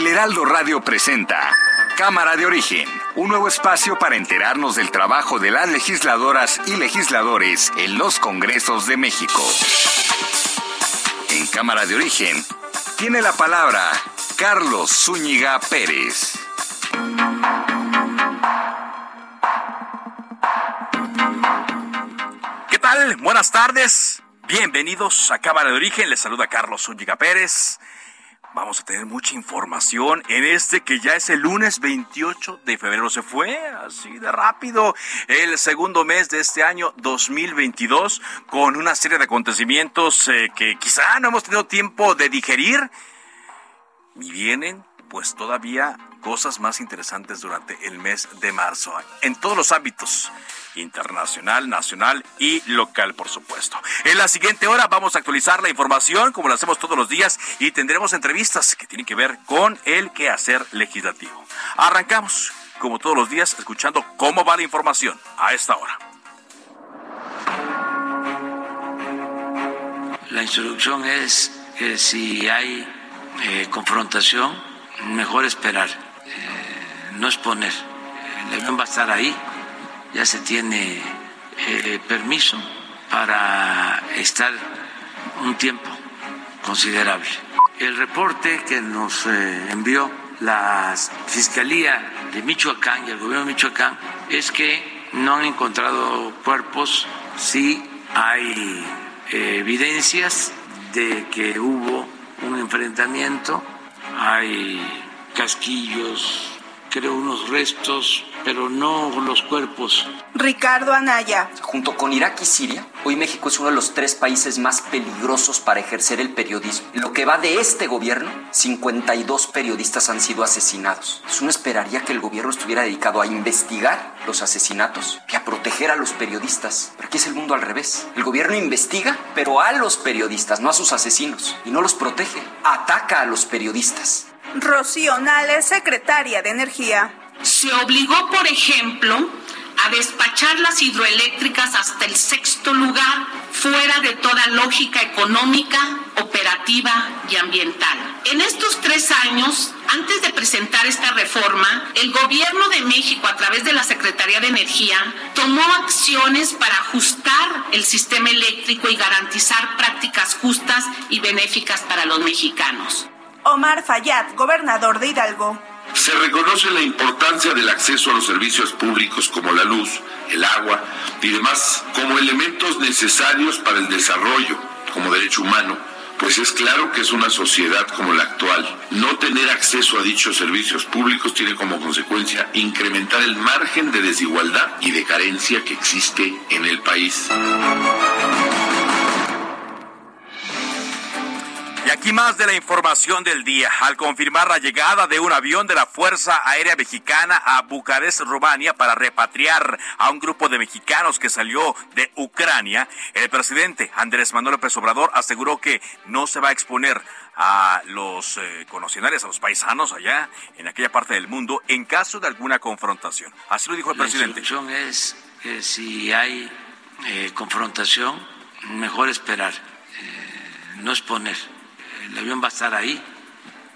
El Heraldo Radio presenta Cámara de Origen, un nuevo espacio para enterarnos del trabajo de las legisladoras y legisladores en los Congresos de México. En Cámara de Origen tiene la palabra Carlos Zúñiga Pérez. ¿Qué tal? Buenas tardes. Bienvenidos a Cámara de Origen. Les saluda Carlos Zúñiga Pérez. Vamos a tener mucha información en este que ya es el lunes 28 de febrero. Se fue así de rápido el segundo mes de este año 2022 con una serie de acontecimientos eh, que quizá no hemos tenido tiempo de digerir. Y vienen pues todavía cosas más interesantes durante el mes de marzo, en todos los ámbitos, internacional, nacional y local, por supuesto. En la siguiente hora vamos a actualizar la información, como lo hacemos todos los días, y tendremos entrevistas que tienen que ver con el quehacer legislativo. Arrancamos, como todos los días, escuchando cómo va la información a esta hora. La instrucción es que si hay eh, confrontación, mejor esperar, eh, no exponer. El avión va a estar ahí, ya se tiene eh, permiso para estar un tiempo considerable. El reporte que nos eh, envió la Fiscalía de Michoacán y el gobierno de Michoacán es que no han encontrado cuerpos, sí hay evidencias de que hubo un enfrentamiento hay casquillos, creo unos restos, pero no los cuerpos. Ricardo Anaya. Junto con Irak y Siria, hoy México es uno de los tres países más peligrosos para ejercer el periodismo. En lo que va de este gobierno, 52 periodistas han sido asesinados. Uno esperaría que el gobierno estuviera dedicado a investigar los asesinatos que a proteger a los periodistas. Pero aquí es el mundo al revés. El gobierno investiga, pero a los periodistas, no a sus asesinos. Y no los protege. Ataca a los periodistas. Rocío Nales, secretaria de Energía. Se obligó, por ejemplo, a despachar las hidroeléctricas hasta el sexto lugar, fuera de toda lógica económica, operativa y ambiental. En estos tres años, antes de presentar esta reforma, el Gobierno de México, a través de la Secretaría de Energía, tomó acciones para ajustar el sistema eléctrico y garantizar prácticas justas y benéficas para los mexicanos. Omar Fayad, gobernador de Hidalgo. Se reconoce la importancia del acceso a los servicios públicos como la luz, el agua y demás como elementos necesarios para el desarrollo como derecho humano, pues es claro que es una sociedad como la actual. No tener acceso a dichos servicios públicos tiene como consecuencia incrementar el margen de desigualdad y de carencia que existe en el país. Y aquí más de la información del día. Al confirmar la llegada de un avión de la Fuerza Aérea Mexicana a Bucarest, Rumania, para repatriar a un grupo de mexicanos que salió de Ucrania, el presidente Andrés Manuel López Obrador aseguró que no se va a exponer a los eh, a los paisanos allá en aquella parte del mundo en caso de alguna confrontación. Así lo dijo el presidente. La es que si hay eh, confrontación, mejor esperar, eh, no exponer el avión va a estar ahí,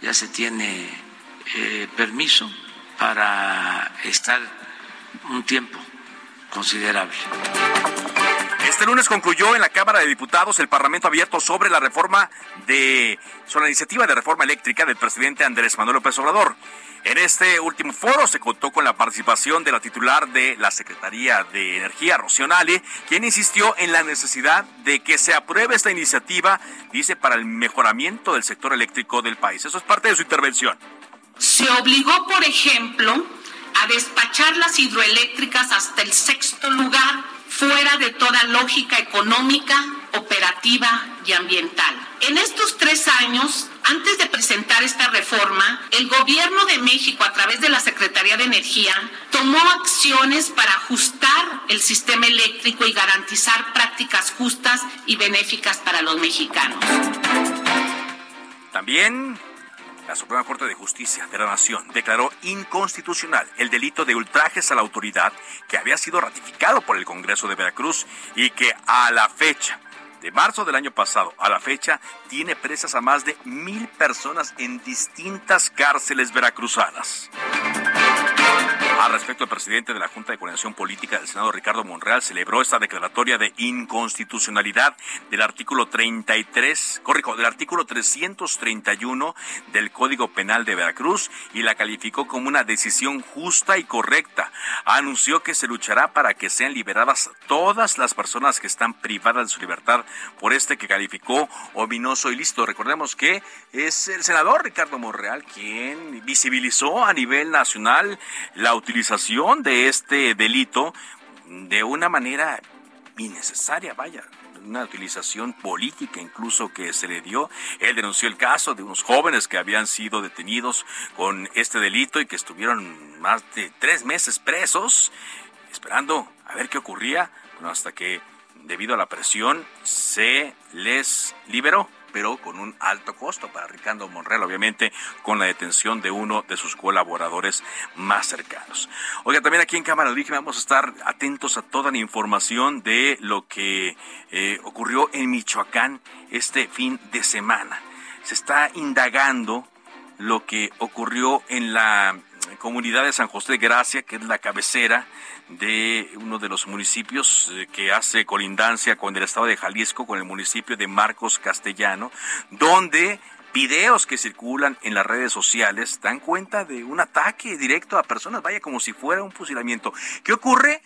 ya se tiene eh, permiso para estar un tiempo considerable. Este lunes concluyó en la Cámara de Diputados el Parlamento abierto sobre la reforma de sobre la iniciativa de reforma eléctrica del presidente Andrés Manuel López Obrador. En este último foro se contó con la participación de la titular de la Secretaría de Energía, Rocío Nale, quien insistió en la necesidad de que se apruebe esta iniciativa, dice, para el mejoramiento del sector eléctrico del país. Eso es parte de su intervención. Se obligó, por ejemplo, a despachar las hidroeléctricas hasta el sexto lugar, fuera de toda lógica económica, operativa y ambiental. En estos tres años, Antes de presentar esta reforma, el Gobierno de México, a través de la Secretaría de Energía, tomó acciones para ajustar el sistema eléctrico y garantizar prácticas justas y benéficas para los mexicanos. También la Suprema Corte de Justicia de la Nación declaró inconstitucional el delito de ultrajes a la autoridad que había sido ratificado por el Congreso de Veracruz y que a la fecha de marzo del año pasado a la fecha tiene presas a más de mil personas en distintas cárceles veracruzanas. Al respecto, el presidente de la Junta de Coordinación Política del Senado, Ricardo Monreal, celebró esta declaratoria de inconstitucionalidad del artículo 33, corrijo, del artículo 331 del Código Penal de Veracruz y la calificó como una decisión justa y correcta. Anunció que se luchará para que sean liberadas todas las personas que están privadas de su libertad por este que calificó ominoso y listo. Recordemos que es el senador Ricardo Monreal quien visibilizó a nivel nacional la utilización utilización de este delito de una manera innecesaria, vaya, una utilización política incluso que se le dio. Él denunció el caso de unos jóvenes que habían sido detenidos con este delito y que estuvieron más de tres meses presos, esperando a ver qué ocurría, hasta que debido a la presión se les liberó pero con un alto costo para Ricardo Monreal, obviamente, con la detención de uno de sus colaboradores más cercanos. Oiga, también aquí en Cámara Origen vamos a estar atentos a toda la información de lo que eh, ocurrió en Michoacán este fin de semana. Se está indagando lo que ocurrió en la comunidad de San José de Gracia, que es la cabecera de uno de los municipios eh, que hace colindancia con el estado de Jalisco, con el municipio de Marcos Castellano, donde videos que circulan en las redes sociales dan cuenta de un ataque directo a personas, vaya como si fuera un fusilamiento. ¿Qué ocurre?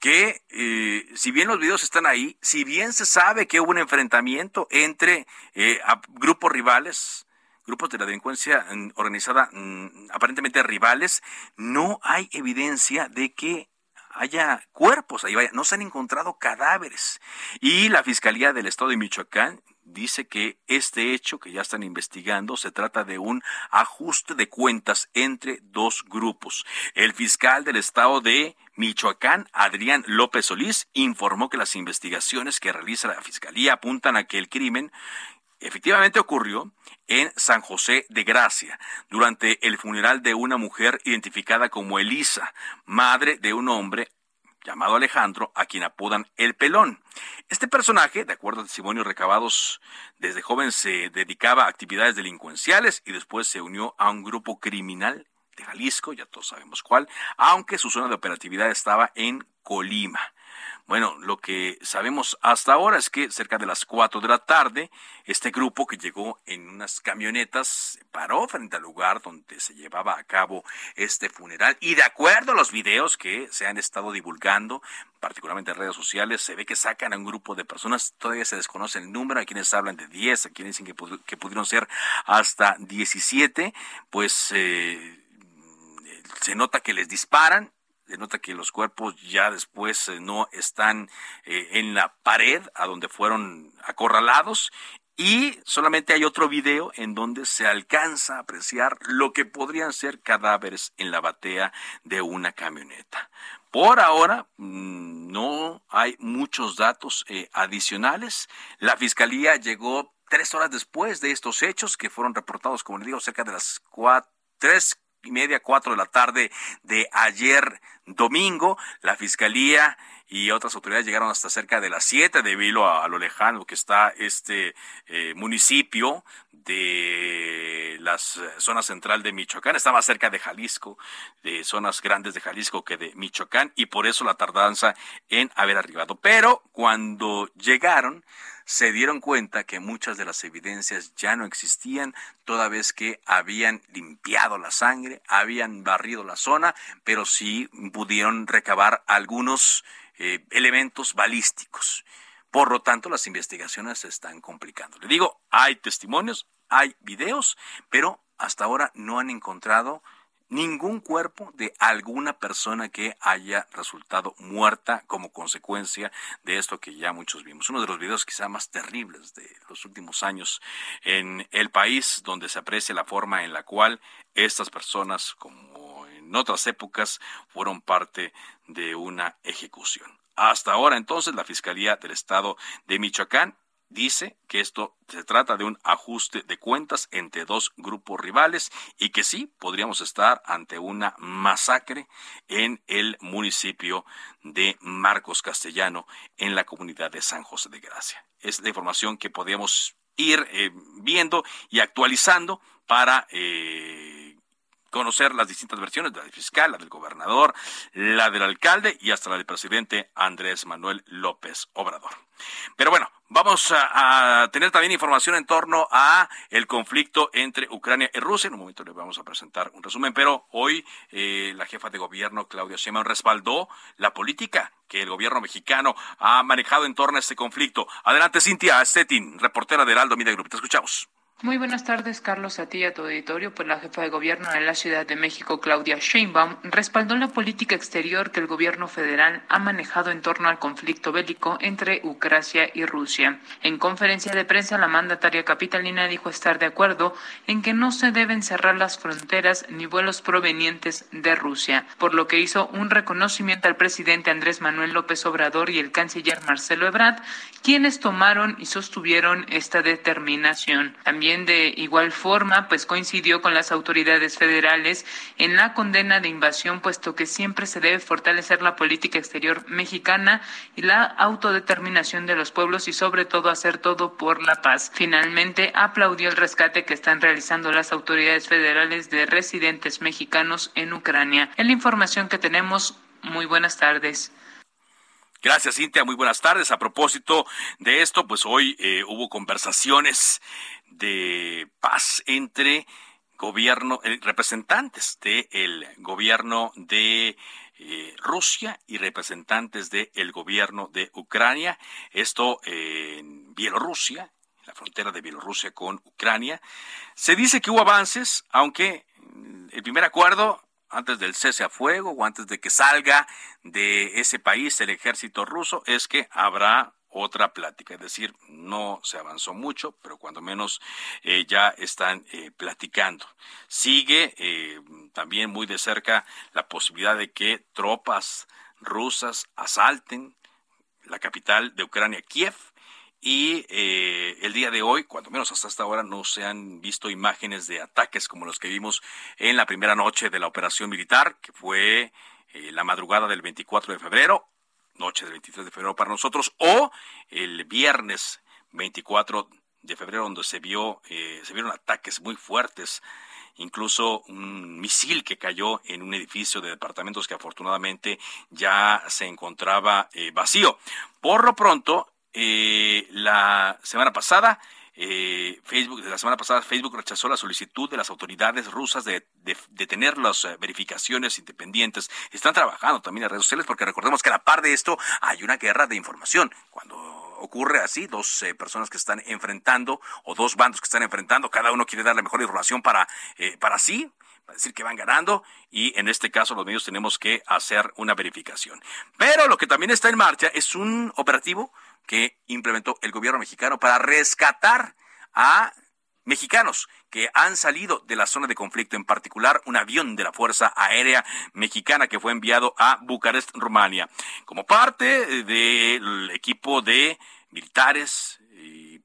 que eh, si bien los videos están ahí, si bien se sabe que hubo un enfrentamiento entre eh, grupos rivales, grupos de la delincuencia mm, organizada mm, aparentemente rivales, no hay evidencia de que haya cuerpos ahí, vaya, no se han encontrado cadáveres. Y la Fiscalía del Estado de Michoacán dice que este hecho que ya están investigando se trata de un ajuste de cuentas entre dos grupos. El fiscal del estado de Michoacán, Adrián López Solís, informó que las investigaciones que realiza la Fiscalía apuntan a que el crimen efectivamente ocurrió en San José de Gracia, durante el funeral de una mujer identificada como Elisa, madre de un hombre llamado Alejandro, a quien apodan El Pelón. Este personaje, de acuerdo a testimonios recabados desde joven, se dedicaba a actividades delincuenciales y después se unió a un grupo criminal de Jalisco, ya todos sabemos cuál, aunque su zona de operatividad estaba en Colima. Bueno, lo que sabemos hasta ahora es que cerca de las 4 de la tarde, este grupo que llegó en unas camionetas paró frente al lugar donde se llevaba a cabo este funeral. Y de acuerdo a los videos que se han estado divulgando, particularmente en redes sociales, se ve que sacan a un grupo de personas, todavía se desconoce el número, hay quienes hablan de 10, hay quienes dicen que, que pudieron ser hasta 17, pues... Eh, se nota que les disparan, denota que los cuerpos ya después eh, no están eh, en la pared a donde fueron acorralados y solamente hay otro video en donde se alcanza a apreciar lo que podrían ser cadáveres en la batea de una camioneta. Por ahora mm, no hay muchos datos eh, adicionales. La fiscalía llegó tres horas después de estos hechos que fueron reportados, como le digo, cerca de las cuatro, tres y media, cuatro de la tarde de ayer domingo. La fiscalía y otras autoridades llegaron hasta cerca de las siete debido a, lo lejano que está este eh, municipio de la zona central de Michoacán. Estaba cerca de Jalisco, de zonas grandes de Jalisco que de Michoacán y por eso la tardanza en haber arribado. Pero cuando llegaron, se dieron cuenta que muchas de las evidencias ya no existían, toda vez que habían limpiado la sangre, habían barrido la zona, pero sí pudieron recabar algunos eh, elementos balísticos. Por lo tanto, las investigaciones se están complicando. Le digo, hay testimonios, hay videos, pero hasta ahora no han encontrado ningún cuerpo de alguna persona que haya resultado muerta como consecuencia de esto que ya muchos vimos. Uno de los videos quizá más terribles de los últimos años en el país, donde se aprecia la forma en la cual estas personas, como en otras épocas, fueron parte de una ejecución. Hasta ahora entonces la Fiscalía del Estado de Michoacán dice que esto se trata de un ajuste de cuentas entre dos grupos rivales y que sí podríamos estar ante una masacre en el municipio de Marcos Castellano en la comunidad de San José de Gracia. Es la información que podemos ir eh, viendo y actualizando para eh, conocer las distintas versiones, la del fiscal, la del gobernador, la del alcalde y hasta la del presidente Andrés Manuel López Obrador. Pero bueno, vamos a, tener también información en torno a el conflicto entre Ucrania y Rusia. En un momento les vamos a presentar un resumen, pero hoy eh, la jefa de gobierno, Claudia Sheinbaum, respaldó la política que el gobierno mexicano ha manejado en torno a este conflicto. Adelante, Cintia Stettin, reportera de Heraldo Media Group. Te escuchamos. Muy buenas tardes, Carlos, a y a tu auditorio. Pues la jefa de gobierno de la Ciudad de México, Claudia Sheinbaum, respaldó la política exterior que el gobierno federal ha manejado en torno al conflicto bélico entre Ucrania y Rusia. En conferencia de prensa, la mandataria capitalina dijo estar de acuerdo en que no se deben cerrar las fronteras ni vuelos provenientes de Rusia, por lo que hizo un reconocimiento al presidente Andrés Manuel López Obrador y el canciller Marcelo Ebrard, quienes tomaron y sostuvieron esta determinación. También de igual forma, pues coincidió con las autoridades federales en la condena de invasión, puesto que siempre se debe fortalecer la política exterior mexicana y la autodeterminación de los pueblos y sobre todo hacer todo por la paz. Finalmente, aplaudió el rescate que están realizando las autoridades federales de residentes mexicanos en Ucrania. En la información que tenemos, muy buenas tardes. Gracias, Cintia. Muy buenas tardes. A propósito de esto, pues hoy eh, hubo conversaciones de paz entre gobierno, eh, representantes del gobierno de eh, Rusia y representantes del gobierno de Ucrania. Esto en Bielorrusia, en la frontera de Bielorrusia con Ucrania. Se dice que hubo avances, aunque el primer acuerdo antes del cese a fuego o antes de que salga de ese país el ejército ruso es que habrá otra plática, es decir, no se avanzó mucho, pero cuando menos eh, ya están eh, platicando. Sigue eh, también muy de cerca la posibilidad de que tropas rusas asalten la capital de Ucrania, Kiev, y el día de hoy, cuando menos hasta esta hora, no se han visto imágenes de ataques como los que vimos en la primera noche de la operación militar, que fue la madrugada del 24 de febrero noche del 23 de febrero para nosotros, o el viernes 24 de febrero, donde se vio, eh, se vieron ataques muy fuertes, incluso un misil que cayó en un edificio de departamentos que afortunadamente ya se encontraba eh, vacío. Por lo pronto, eh, la semana pasada eh, Facebook, de la semana pasada, Facebook rechazó la solicitud de las autoridades rusas de, de, tener las eh, verificaciones independientes. Están trabajando también en redes sociales porque recordemos que a la par de esto hay una guerra de información. Cuando ocurre así, dos eh, personas que están enfrentando o dos bandos que están enfrentando, cada uno quiere dar la mejor información para, para sí, para decir que van ganando y en este caso los medios tenemos que hacer una verificación. Pero lo que también está en marcha es un operativo que implementó el gobierno mexicano para rescatar a mexicanos que han salido de la zona de conflicto, en particular un avión de la Fuerza Aérea Mexicana que fue enviado a Bucarest, Rumania, como parte del equipo de militares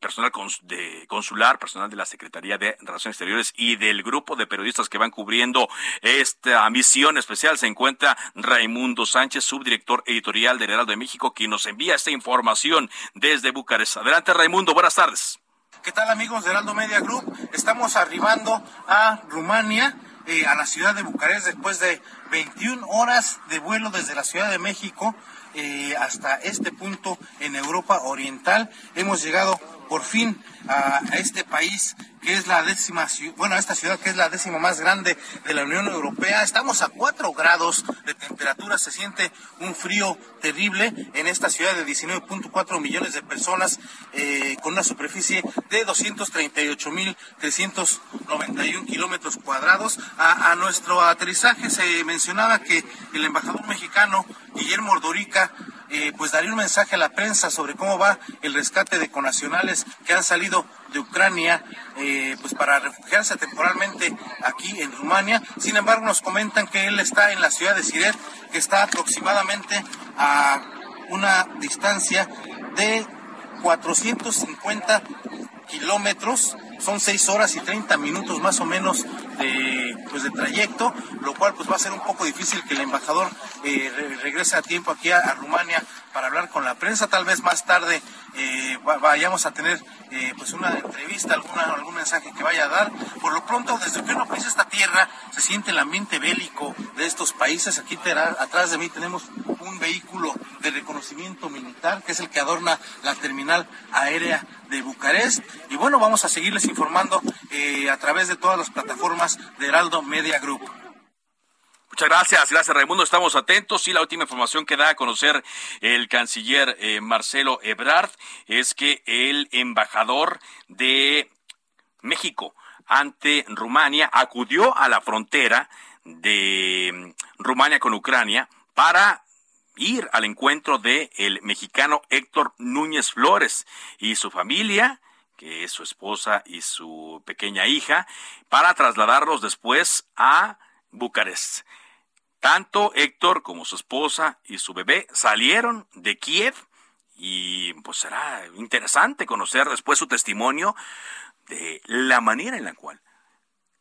personal de consular, personal de la Secretaría de Relaciones Exteriores y del grupo de periodistas que van cubriendo esta misión especial se encuentra Raimundo Sánchez, subdirector editorial del Heraldo de México, quien nos envía esta información desde Bucarest. Adelante, Raimundo, buenas tardes. ¿Qué tal amigos de Heraldo Media Group? Estamos arribando a Rumania, eh, a la ciudad de Bucarest, después de 21 horas de vuelo desde la Ciudad de México eh, hasta este punto en Europa Oriental. Hemos llegado por fin a, este país que es la décima, bueno, a esta ciudad que es la décima más grande de la Unión Europea. Estamos a 4 grados de temperatura, se siente un frío terrible en esta ciudad de 19.4 millones de personas eh, con una superficie de 238.391 kilómetros cuadrados. A, a nuestro aterrizaje se mencionaba que el embajador mexicano Guillermo Ordorica pues daría un mensaje a la prensa sobre cómo va el rescate de conacionales que han salido de Ucrania eh, pues para refugiarse temporalmente aquí en Rumania. Sin embargo, nos comentan que él está en la ciudad de Siret, que está aproximadamente a una distancia de 450 kilómetros son seis horas y 30 minutos más o menos de, pues, de trayecto, lo cual pues va a ser un poco difícil que el embajador eh, regrese a tiempo aquí a, Rumania para hablar con la prensa. Tal vez más tarde eh, vayamos a tener eh, pues una entrevista, alguna, algún mensaje que vaya a dar. Por lo pronto, desde que uno pisa esta tierra, se siente el ambiente bélico de estos países. Aquí atrás de mí tenemos un vehículo de reconocimiento militar, que es el que adorna la terminal aérea de Bucarest. Y bueno, vamos a seguirles informando eh, a través de todas las plataformas de Heraldo Media Group. Muchas gracias, gracias Raimundo. Estamos atentos y la última información que da a conocer el canciller eh, Marcelo Ebrard es que el embajador de México ante Rumania acudió a la frontera de mm, Rumania con Ucrania para ir al encuentro de el mexicano Héctor Núñez Flores y su familia, su esposa y su pequeña hija, para trasladarlos después a Bucarest. Tanto Héctor como su esposa y su bebé salieron de Kiev y pues será interesante conocer después su testimonio de la manera en la cual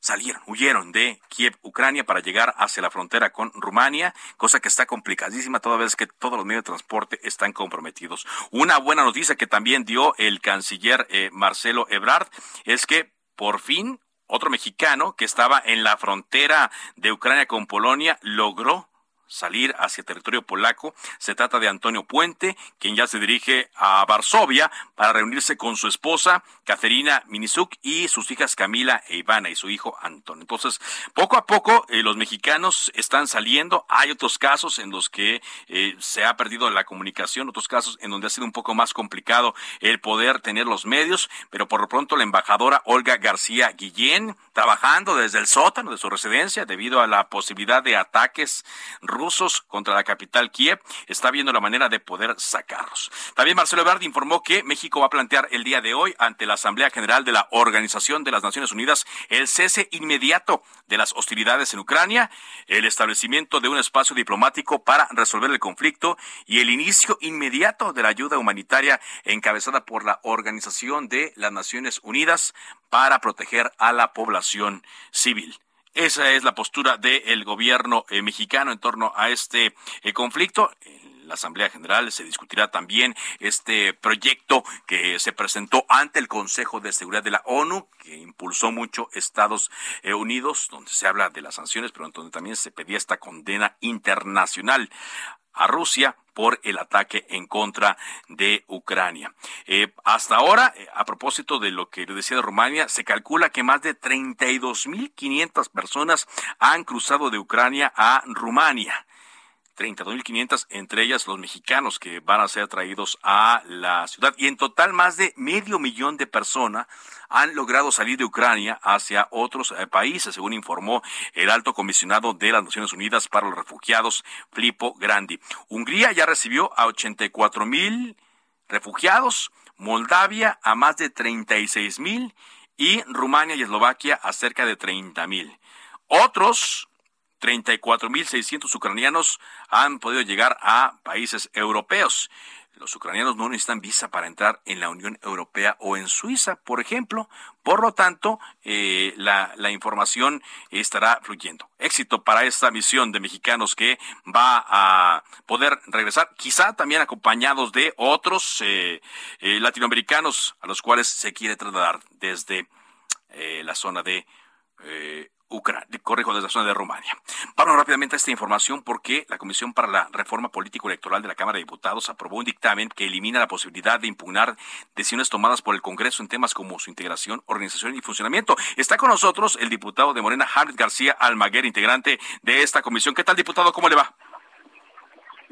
salieron, huyeron de Kiev, Ucrania, para llegar hacia la frontera con Rumania, cosa que está complicadísima toda vez que todos los medios de transporte están comprometidos. Una buena noticia que también dio el canciller eh, Marcelo Ebrard es que por fin otro mexicano que estaba en la frontera de Ucrania con Polonia logró salir hacia territorio polaco. Se trata de Antonio Puente, quien ya se dirige a Varsovia para reunirse con su esposa, Caterina Minisuk, y sus hijas Camila e Ivana y su hijo Antonio. Entonces, poco a poco eh, los mexicanos están saliendo. Hay otros casos en los que eh, se ha perdido la comunicación, otros casos en donde ha sido un poco más complicado el poder tener los medios, pero por lo pronto la embajadora Olga García Guillén, trabajando desde el sótano de su residencia debido a la posibilidad de ataques rusos contra la capital Kiev, está viendo la manera de poder sacarlos. También Marcelo Ebrard informó que México va a plantear el día de hoy ante la Asamblea General de la Organización de las Naciones Unidas el cese inmediato de las hostilidades en Ucrania, el establecimiento de un espacio diplomático para resolver el conflicto y el inicio inmediato de la ayuda humanitaria encabezada por la Organización de las Naciones Unidas para proteger a la población civil. Esa es la postura del gobierno eh, mexicano en torno a este eh, conflicto. En la Asamblea General se discutirá también este proyecto que se presentó ante el Consejo de Seguridad de la ONU, que impulsó mucho Estados eh, Unidos, donde se habla de las sanciones, pero donde también se pedía esta condena internacional a Rusia por el ataque en contra de Ucrania. Eh, hasta ahora, eh, a propósito de lo que decía de Rumania, se calcula que más de 32.500 personas han cruzado de Ucrania a Rumania. 32.500, entre ellas los mexicanos que van a ser traídos a la ciudad. Y en total, más de medio millón de personas han logrado salir de Ucrania hacia otros eh, países, según informó el alto comisionado de las Naciones Unidas para los Refugiados, Filippo Grandi. Hungría ya recibió a 84 mil refugiados, Moldavia a más de 36 mil y Rumania y Eslovaquia a cerca de 30 mil. Otros 34.600 ucranianos han podido llegar a países europeos. Los ucranianos no necesitan visa para entrar en la Unión Europea o en Suiza, por ejemplo. Por lo tanto, eh, la, información estará fluyendo. Éxito para esta misión de mexicanos que va a poder regresar, quizá también acompañados de otros eh, eh, latinoamericanos a los cuales se quiere trasladar desde la zona de Ucrania, corrijo, desde la zona de Rumania. Vamos rápidamente a esta información porque la Comisión para la Reforma Político Electoral de la Cámara de Diputados aprobó un dictamen que elimina la posibilidad de impugnar decisiones tomadas por el Congreso en temas como su integración, organización y funcionamiento. Está con nosotros el diputado de Morena, Jared García Almaguer, integrante de esta comisión. ¿Qué tal, diputado? ¿Cómo le va?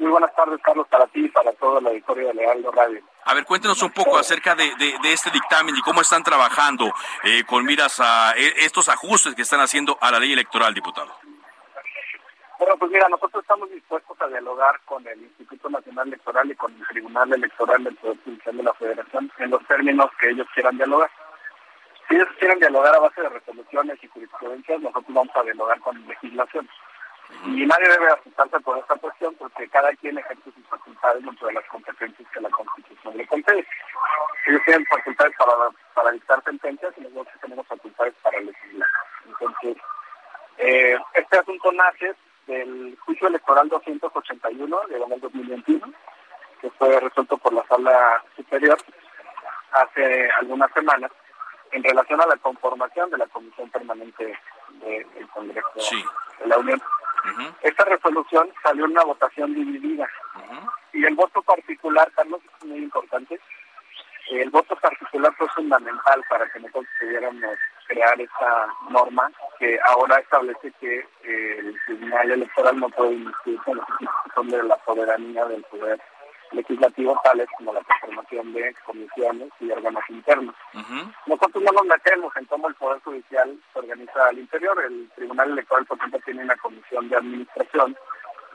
Muy buenas tardes, Carlos, para ti y para toda la auditorio de Lealdo Radio. A ver, cuéntenos un poco acerca de, este dictamen y cómo están trabajando eh, con miras a eh, estos ajustes que están haciendo a la ley electoral, diputado. Bueno, pues mira, nosotros estamos dispuestos a dialogar con el Instituto Nacional Electoral y con el Tribunal Electoral del Poder Judicial de la Federación en los términos que ellos quieran dialogar. Si ellos quieren dialogar a base de resoluciones y jurisprudencias, nosotros vamos a dialogar con legislación. Y nadie debe asustarse por esta cuestión porque cada quien ejerce sus facultades dentro de las competencias que la Constitución le concede. Ellos tienen facultades para, para dictar sentencias y nosotros tenemos facultades para legislar. Entonces, eh, este asunto nace del juicio electoral 281 de 2021, que fue resuelto por la Sala Superior hace algunas semanas en relación a la conformación de la Comisión Permanente del Congreso de la Unión. Esta resolución salió en una votación dividida. Y el voto particular, Carlos, es muy importante. El voto particular fue fundamental para que nosotros pudiéramos crear esta norma que ahora establece que eh, el Tribunal Electoral no puede inscribirse en los son de la soberanía del poder legislativo tales como la transformación de comisiones y órganos internos. Nosotros no nos metemos en cómo el Poder Judicial se organiza al interior. El Tribunal Electoral, por ejemplo, tiene una comisión de administración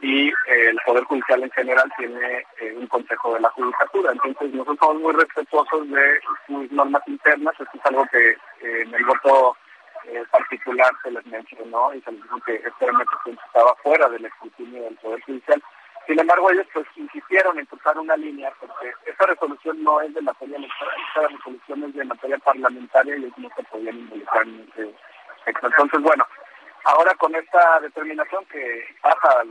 y eh, el Poder Judicial en general tiene eh, un consejo de la judicatura. Entonces nosotros somos muy respetuosos de sus normas internas. Esto es algo que eh, en el voto particular se les mencionó y se les dijo que este estaba fuera del escrutinio del Poder Judicial sin embargo, ellos pues insistieron en tocar una línea porque esta resolución no es de materia electoral, esta resolución es de materia parlamentaria y ellos no se podían involucrar en ese Entonces, bueno, ahora con esta determinación que pasa al,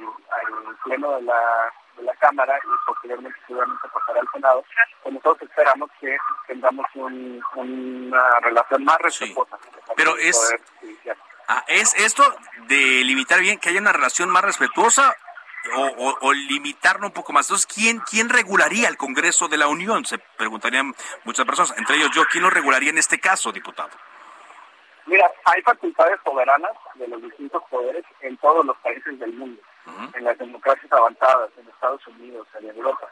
pleno de la, de la Cámara y posteriormente seguramente pasará al Senado, pues nosotros esperamos que tengamos una relación más respetuosa. Pero es... Ah, ¿Es esto de limitar bien que haya una relación más respetuosa o, limitarlo un poco más. Entonces, ¿quién, ¿quién regularía el Congreso de la Unión? Se preguntarían muchas personas, entre ellos yo, ¿quién lo regularía en este caso, diputado? Mira, hay facultades soberanas de los distintos poderes en todos los países del mundo, en las democracias avanzadas, en Estados Unidos, en Europa.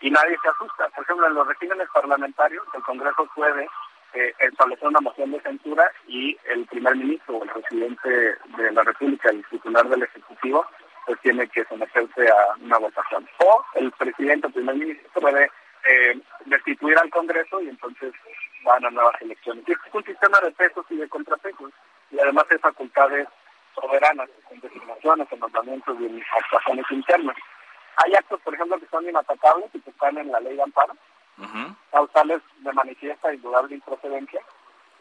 Y nadie se asusta. Por ejemplo, en los regímenes parlamentarios, el Congreso puede eh, establecer una moción de censura y el primer ministro o el presidente de la República, el titular del Ejecutivo, pues tiene que someterse a una votación. O el presidente o primer ministro puede eh, destituir al Congreso y entonces van a nuevas elecciones. Y es un sistema de pesos y de contrapesos y además de facultades soberanas en designaciones, en nombramientos y en actuaciones internas. Hay actos, por ejemplo, que son inatacables y que están en la ley de amparo, causales de manifiesta y dudable improcedencia,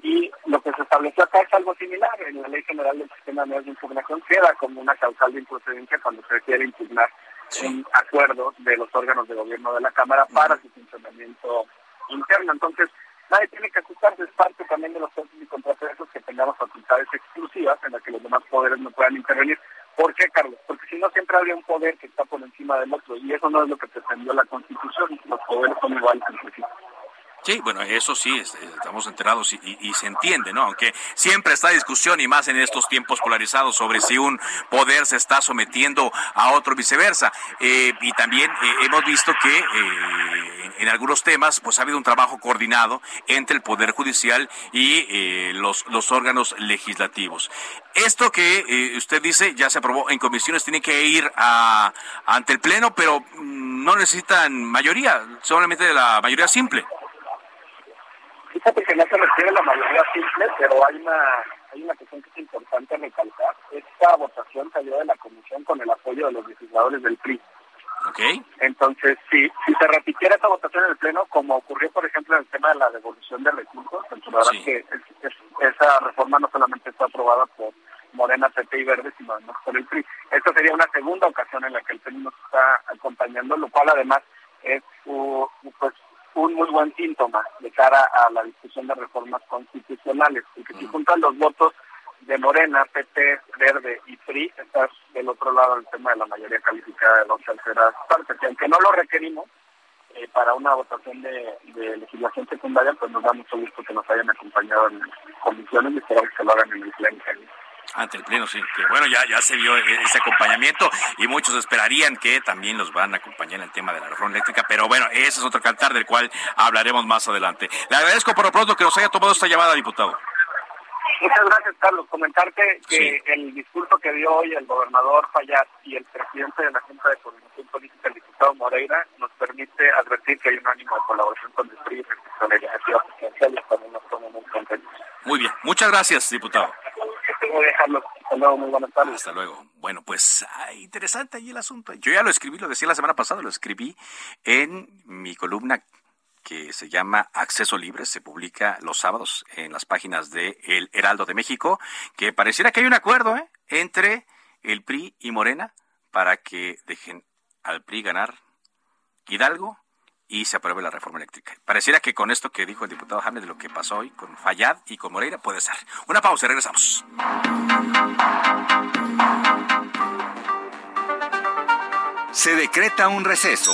y lo que se estableció acá es algo similar. En la Ley General del Sistema de Impugnación queda como una causal de improcedencia cuando se quiere impugnar un acuerdo de los órganos de gobierno de la Cámara para su funcionamiento interno. Entonces, nadie tiene que asustarse, es parte también de los pesos y contrapesos que tengamos facultades exclusivas en las que los demás poderes no puedan intervenir. ¿Por qué, Carlos? Porque si no, siempre habría un poder que está por encima del otro, y eso no es lo que pretendió la Constitución. Los poderes son iguales sí. Bueno, eso sí, estamos enterados y, se entiende, ¿no? Aunque siempre está discusión y más en estos tiempos polarizados sobre si un poder se está sometiendo a otro viceversa. Eh, y también eh, hemos visto que eh, en algunos temas pues ha habido un trabajo coordinado entre el Poder Judicial y los, los órganos legislativos. Esto que usted dice ya se aprobó en comisiones, tiene que ir a, ante el Pleno, pero mm, no necesitan mayoría, solamente de la mayoría simple. Fíjate que no se refiere a la mayoría simple, pero hay una, hay una cuestión que es importante recalcar. Esta votación salió de la comisión con el apoyo de los legisladores del PRI. Okay. Entonces, si, si se repitiera esa votación en el Pleno, como ocurrió, por ejemplo, en el tema de la devolución de recursos, sí. que esa reforma no solamente está aprobada por Morena, PP y Verde, sino además por el PRI. Esta sería una segunda ocasión en la que el PRI nos está acompañando, lo cual además es pues, un muy buen síntoma de cara a la discusión de reformas constitucionales, porque si juntan los votos de Morena, PT, Verde y PRI, está del otro lado el tema de la mayoría calificada de dos terceras partes, que aunque no lo requerimos eh, para una votación de, legislación secundaria, pues nos da mucho gusto que nos hayan acompañado en comisiones y esperamos que lo hagan en el pleno. Ante el Pleno, sí. Que bueno, ya, ya se vio e-, ese acompañamiento y muchos esperarían que también los van a acompañar en el tema de la reforma eléctrica. Pero bueno, ese es otro cantar del cual hablaremos más adelante. Le agradezco por lo pronto que nos haya tomado esta llamada, diputado. Muchas gracias, Carlos. Comentarte que el discurso que dio hoy el gobernador Fayad y el presidente de la Junta de Coordinación Política, el diputado Moreira, nos permite advertir que hay un ánimo de colaboración con el PRI respecto a la iniciativa presidencial y también nos muy contentos. Muy bien. Muchas gracias, diputado. Hasta luego, muy buenas tardes. Hasta luego. Bueno, pues ah, interesante ahí el asunto. Yo ya lo escribí, lo decía la semana pasada, lo escribí en mi columna que se llama Acceso Libre, se publica los sábados en las páginas de El Heraldo de México, que pareciera que hay un acuerdo ¿eh? entre el PRI y Morena para que dejen al PRI ganar Hidalgo y se apruebe la reforma eléctrica. Pareciera que con esto que dijo el diputado James de lo que pasó hoy con Fayad y con Moreira puede ser. Una pausa, regresamos. Se decreta un receso.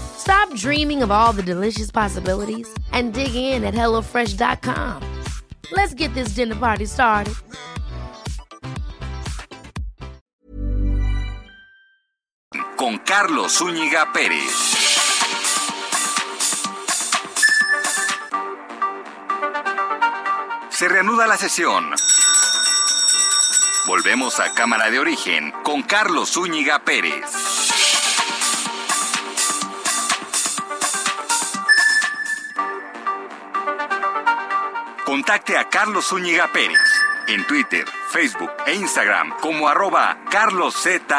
Stop dreaming of all the delicious possibilities and dig in at HelloFresh.com. Let's get this dinner party started. Con Carlos Zúñiga Pérez. Se reanuda la sesión. Volvemos a Cámara de Origen con Carlos Zúñiga Pérez. Contacte a Carlos Zúñiga Pérez en Twitter, Facebook e Instagram como arroba carloszup.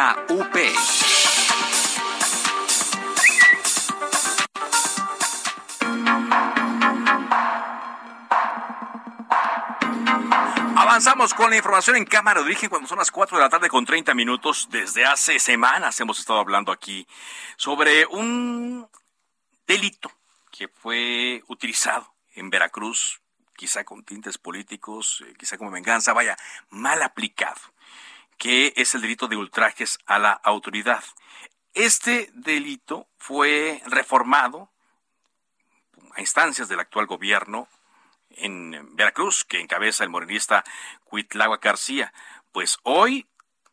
Avanzamos con la información en Cámara de Origen cuando son las 4 de la tarde con 30 minutos. Desde hace semanas hemos estado hablando aquí sobre un delito que fue utilizado en Veracruz quizá con tintes políticos, eh, quizá como venganza, vaya, mal aplicado, que es el delito de ultrajes a la autoridad. Este delito fue reformado a instancias del actual gobierno en Veracruz, que encabeza el morenista Cuitlagua García. Pues hoy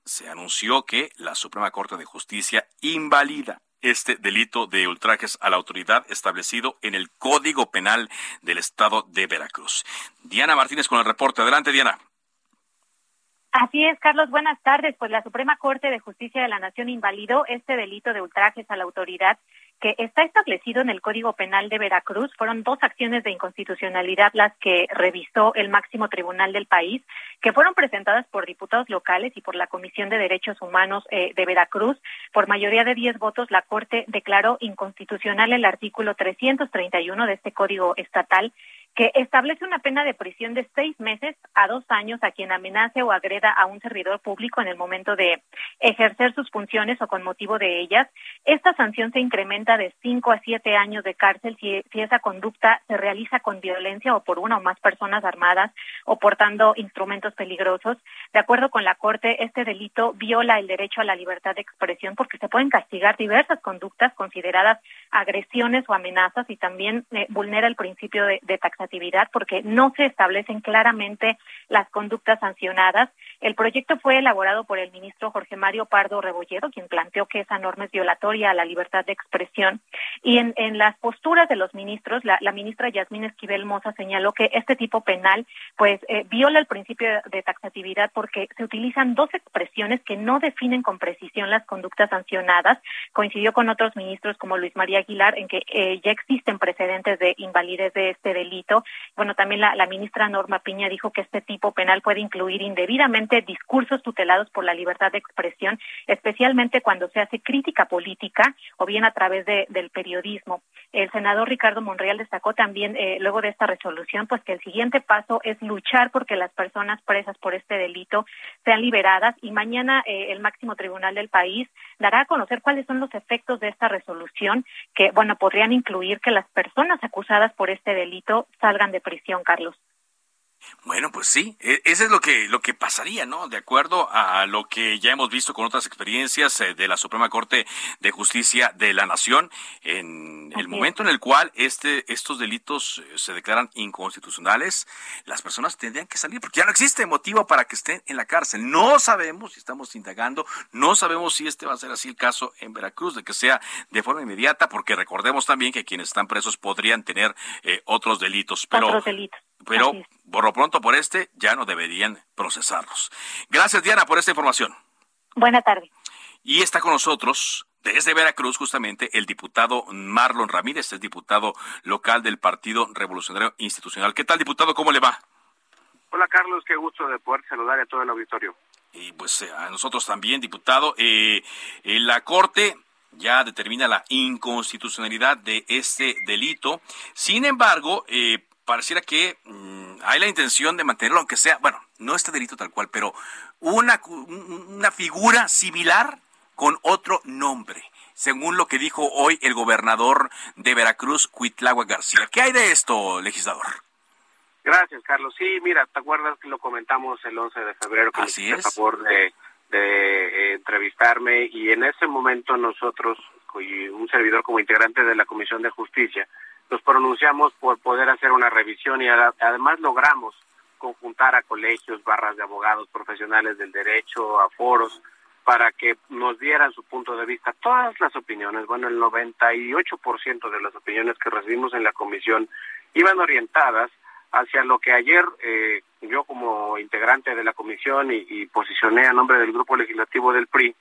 se anunció que la Suprema Corte de Justicia invalida este delito de ultrajes a la autoridad establecido en el Código Penal del Estado de Veracruz. Diana Martínez con el reporte. Adelante, Diana. Así es, Carlos. Buenas tardes. Pues la Suprema Corte de Justicia de la Nación invalidó este delito de ultrajes a la autoridad que está establecido en el Código Penal de Veracruz. Fueron dos acciones de inconstitucionalidad las que revisó el máximo tribunal del país, que fueron presentadas por diputados locales y por la Comisión de Derechos Humanos eh, de Veracruz. Por mayoría de diez votos, la Corte declaró inconstitucional el artículo 331 de este Código Estatal que establece una pena de prisión de seis meses a dos años a quien amenace o agreda a un servidor público en el momento de ejercer sus funciones o con motivo de ellas. Esta sanción se incrementa de cinco a siete años de cárcel si, esa conducta se realiza con violencia o por una o más personas armadas o portando instrumentos peligrosos. De acuerdo con la Corte, este delito viola el derecho a la libertad de expresión porque se pueden castigar diversas conductas consideradas agresiones o amenazas y también eh, vulnera el principio de, de taxatividad porque no se establecen claramente las conductas sancionadas. El proyecto fue elaborado por el ministro Jorge Mario Pardo Rebolledo, quien planteó que esa norma es violatoria a la libertad de expresión. Y en, las posturas de los ministros, la, ministra Yasmín Esquivel Moza señaló que este tipo penal pues eh, viola el principio de taxatividad porque se utilizan dos expresiones que no definen con precisión las conductas sancionadas. Coincidió con otros ministros como Luis María Aguilar en que eh, ya existen precedentes de invalidez de este delito. Bueno, también la ministra Norma Piña dijo que este tipo penal puede incluir indebidamente discursos tutelados por la libertad de expresión, especialmente cuando se hace crítica política o bien a través de, del periodismo. El senador Ricardo Monreal destacó también, eh, luego de esta resolución, pues que el siguiente paso es luchar porque las personas presas por este delito sean liberadas y mañana eh, el máximo tribunal del país dará a conocer cuáles son los efectos de esta resolución que, bueno, podrían incluir que las personas acusadas por este delito salgan de prisión, Carlos. Bueno, pues sí, e, ese es lo que lo que pasaría, ¿no? De acuerdo a lo que ya hemos visto con otras experiencias eh, de la Suprema Corte de Justicia de la Nación, en el momento en el cual este estos delitos eh, se declaran inconstitucionales, las personas tendrían que salir porque ya no existe motivo para que estén en la cárcel. No sabemos si estamos indagando, no sabemos si este va a ser así el caso en Veracruz, de que sea de forma inmediata, porque recordemos también que quienes están presos podrían tener eh, otros delitos, pero otros delitos pero por lo pronto por este ya no deberían procesarlos. Gracias Diana por esta información. Buena tarde. Y está con nosotros desde Veracruz justamente el diputado Marlon Ramírez, es diputado local del Partido Revolucionario Institucional. ¿Qué tal diputado? ¿Cómo le va? Hola Carlos, qué gusto de poder saludar a todo el auditorio. Y pues eh, a nosotros también, diputado. Eh, eh, la Corte ya determina la inconstitucionalidad de este delito. Sin embargo, eh, pareciera que mm, hay la intención de mantenerlo, aunque sea, bueno, no este delito tal cual, pero una, una figura similar con otro nombre, según lo que dijo hoy el gobernador de Veracruz, Cuitlagua García. ¿Qué hay de esto, legislador? Gracias, Carlos. Sí, mira, ¿te acuerdas que lo comentamos el 11 de febrero? Que Así es. Favor de, de eh, entrevistarme y en ese momento nosotros, y un servidor como integrante de la Comisión de Justicia, nos pronunciamos por poder hacer una revisión y además logramos conjuntar a colegios, barras de abogados profesionales del derecho, a foros, para que nos dieran su punto de vista. Todas las opiniones, bueno, el 98% de las opiniones que recibimos en la comisión iban orientadas hacia lo que ayer eh, yo como integrante de la comisión y, y posicioné a nombre del grupo legislativo del PRI,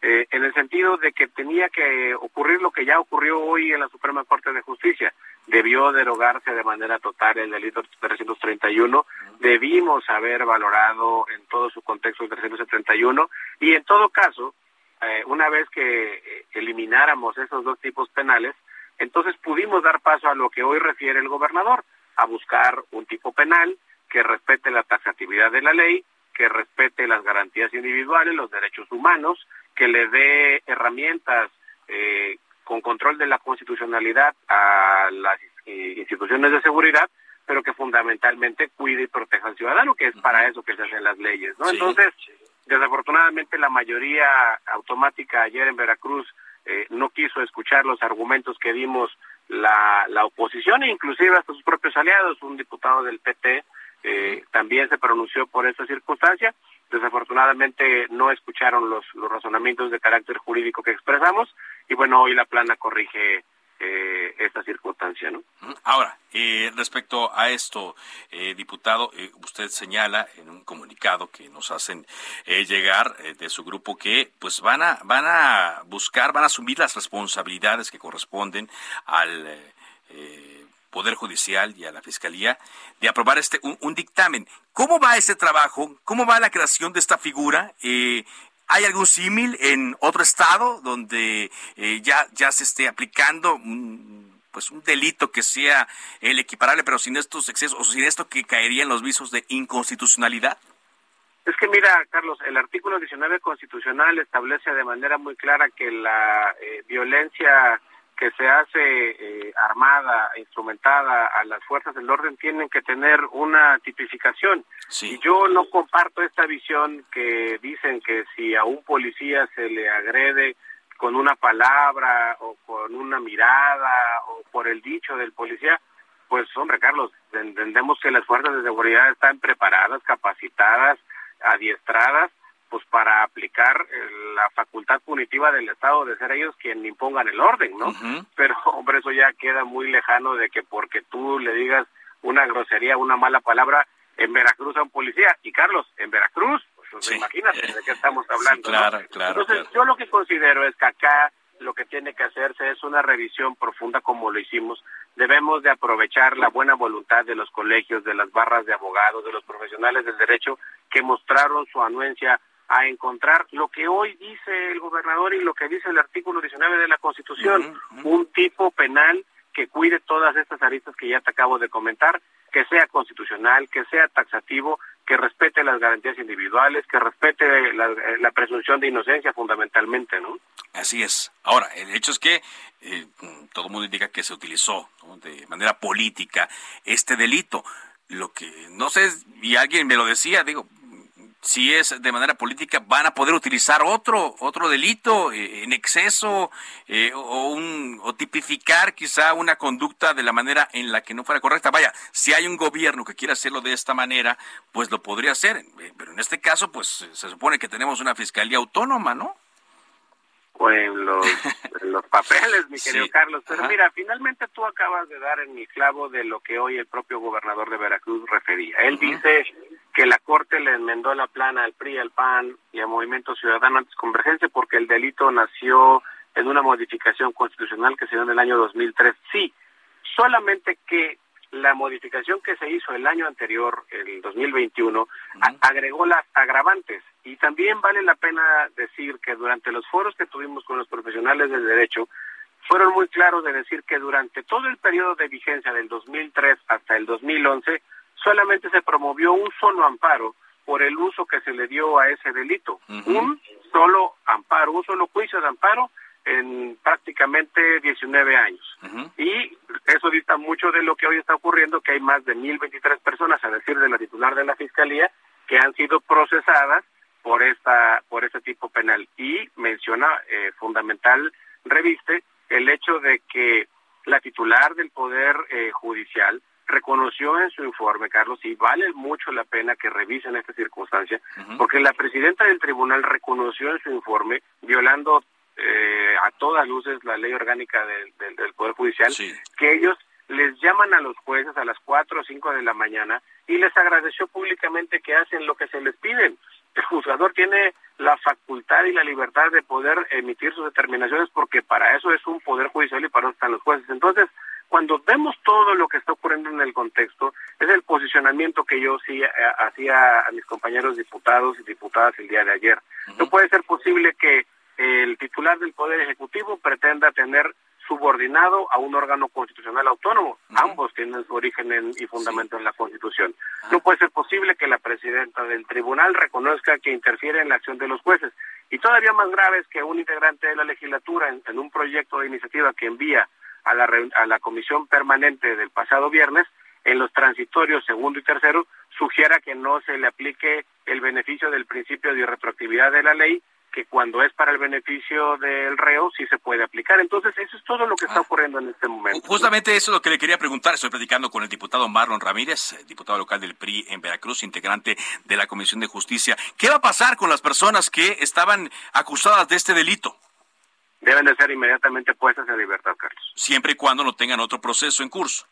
eh, en el sentido de que tenía que ocurrir lo que ya ocurrió hoy en la Suprema Corte de Justicia. Debió derogarse de manera total el delito 331, debimos haber valorado en todo su contexto el 371 y en todo caso, eh, una vez que eh, elimináramos esos dos tipos penales, entonces pudimos dar paso a lo que hoy refiere el gobernador, a buscar un tipo penal que respete la taxatividad de la ley, que respete las garantías individuales, los derechos humanos, que le dé herramientas eh, con control de la constitucionalidad a las eh, instituciones de seguridad, pero que fundamentalmente cuide y proteja al ciudadano, que es para eso que se hacen las leyes, ¿no? Entonces, desafortunadamente la mayoría automática ayer en Veracruz eh, no quiso escuchar los argumentos que dimos la, la oposición e inclusive hasta sus propios aliados, un diputado del PT eh, también se pronunció por esta circunstancia Desafortunadamente no escucharon los, razonamientos de carácter jurídico que expresamos y bueno, hoy la plana corrige eh, esta circunstancia, ¿no? Ahora, eh, respecto a esto, eh, diputado, eh, usted señala en un comunicado que nos hacen eh, llegar de su grupo que, pues, van a van a buscar, van a asumir las responsabilidades que corresponden al Poder Judicial y a la Fiscalía de aprobar este un, dictamen. ¿Cómo va ese trabajo? ¿Cómo va la creación de esta figura? Eh, ¿Hay algún símil en otro estado donde eh, ya, ya se esté aplicando un, pues un delito que sea el equiparable, pero sin estos excesos o sin esto que caería en los visos de inconstitucionalidad? Es que mira, Carlos, el artículo 19 constitucional establece de manera muy clara que la eh, violencia que se hace eh, armada, instrumentada a las fuerzas del orden tienen que tener una tipificación. Y yo no comparto esta visión que dicen que si a un policía se le agrede con una palabra o con una mirada o por el dicho del policía, pues hombre, Carlos, entendemos que las fuerzas de seguridad están preparadas, capacitadas, adiestradas pues para aplicar eh, la facultad punitiva del Estado de ser ellos quien impongan el orden, ¿no? Pero, hombre, eso ya queda muy lejano de que porque tú le digas una grosería, una mala palabra en Veracruz a un policía. Y Carlos, en Veracruz, pues imagínate de qué estamos hablando. claro, claro. Entonces, yo lo que considero es que acá lo que tiene que hacerse es una revisión profunda como lo hicimos. Debemos de aprovechar la buena voluntad de los colegios, de las barras de abogados, de los profesionales del derecho que mostraron su anuencia a encontrar lo que hoy dice el gobernador y lo que dice el artículo 19 de la Constitución, un tipo penal que cuide todas estas aristas que ya te acabo de comentar, que sea constitucional, que sea taxativo, que respete las garantías individuales, que respete la, presunción de inocencia fundamentalmente, ¿no? Así es. Ahora, el hecho es que eh, todo el mundo indica que se utilizó de manera política este delito. Lo que no sé, y alguien me lo decía, digo, si es de manera política, van a poder utilizar otro, otro delito eh, en exceso eh, o, un, o tipificar quizá una conducta de la manera en la que no fuera correcta. Vaya, si hay un gobierno que quiere hacerlo de esta manera, pues lo podría hacer. Eh, pero en este caso, pues se supone que tenemos una fiscalía autónoma, ¿no? O en los, los papeles, mi querido Carlos. Pero mira, finalmente tú acabas de dar en mi clavo de lo que hoy el propio gobernador de Veracruz refería. Él dice que la Corte le enmendó la plana al PRI, al PAN y al Movimiento Ciudadano antes Convergencia porque el delito nació en una modificación constitucional que se dio en el año 2003. Sí, solamente que la modificación que se hizo el año anterior, el 2021, agregó las agravantes. Y también vale la pena decir que durante los foros que tuvimos con los profesionales del derecho, fueron muy claros de decir que durante todo el periodo de vigencia del 2003 hasta el 2011, solamente se promovió un solo amparo por el uso que se le dio a ese delito. Un solo amparo, un solo juicio de amparo en prácticamente 19 años. Y eso dista mucho de lo que hoy está ocurriendo, que hay más de 1.023 personas, a decir de la titular de la Fiscalía, que han sido procesadas por esta por este tipo penal. Y menciona eh, fundamental, reviste, el hecho de que la titular del Poder eh, Judicial reconoció en su informe, Carlos, y vale mucho la pena que revisen esta circunstancia, porque la presidenta del tribunal reconoció en su informe, violando eh, a todas luces la ley orgánica del, Poder Judicial, que ellos les llaman a los jueces a las 4 o 5 de la mañana y les agradeció públicamente que hacen lo que se les piden. El juzgador tiene la facultad y la libertad de poder emitir sus determinaciones porque para eso es un poder judicial y para eso están los jueces. Entonces, cuando vemos todo lo que está ocurriendo en el contexto, es el posicionamiento que yo sí eh, hacía a mis compañeros diputados y diputadas el día de ayer. No puede ser posible que el titular del Poder Ejecutivo pretenda tener subordinado a un órgano constitucional autónomo. Ambos tienen su origen y fundamento en la Constitución. No puede ser posible que la presidenta del tribunal reconozca que interfiere en la acción de los jueces. Y todavía más grave es que un integrante de la legislatura, en un proyecto de iniciativa que envía a la, a la comisión permanente del pasado viernes, en los transitorios segundo y tercero, sugiera que no se le aplique el beneficio del principio de retroactividad de la ley, que cuando es para el beneficio del reo sí se puede aplicar. Entonces, eso es todo lo que está ah. ocurriendo en este momento. Justamente eso es lo que le quería preguntar. Estoy platicando con el diputado Marlon Ramírez, eh, diputado local del PRI en Veracruz, integrante de la Comisión de Justicia. ¿Qué va a pasar con las personas que estaban acusadas de este delito? Deben de ser inmediatamente puestas en libertad, Carlos. Siempre y cuando no tengan otro proceso en curso.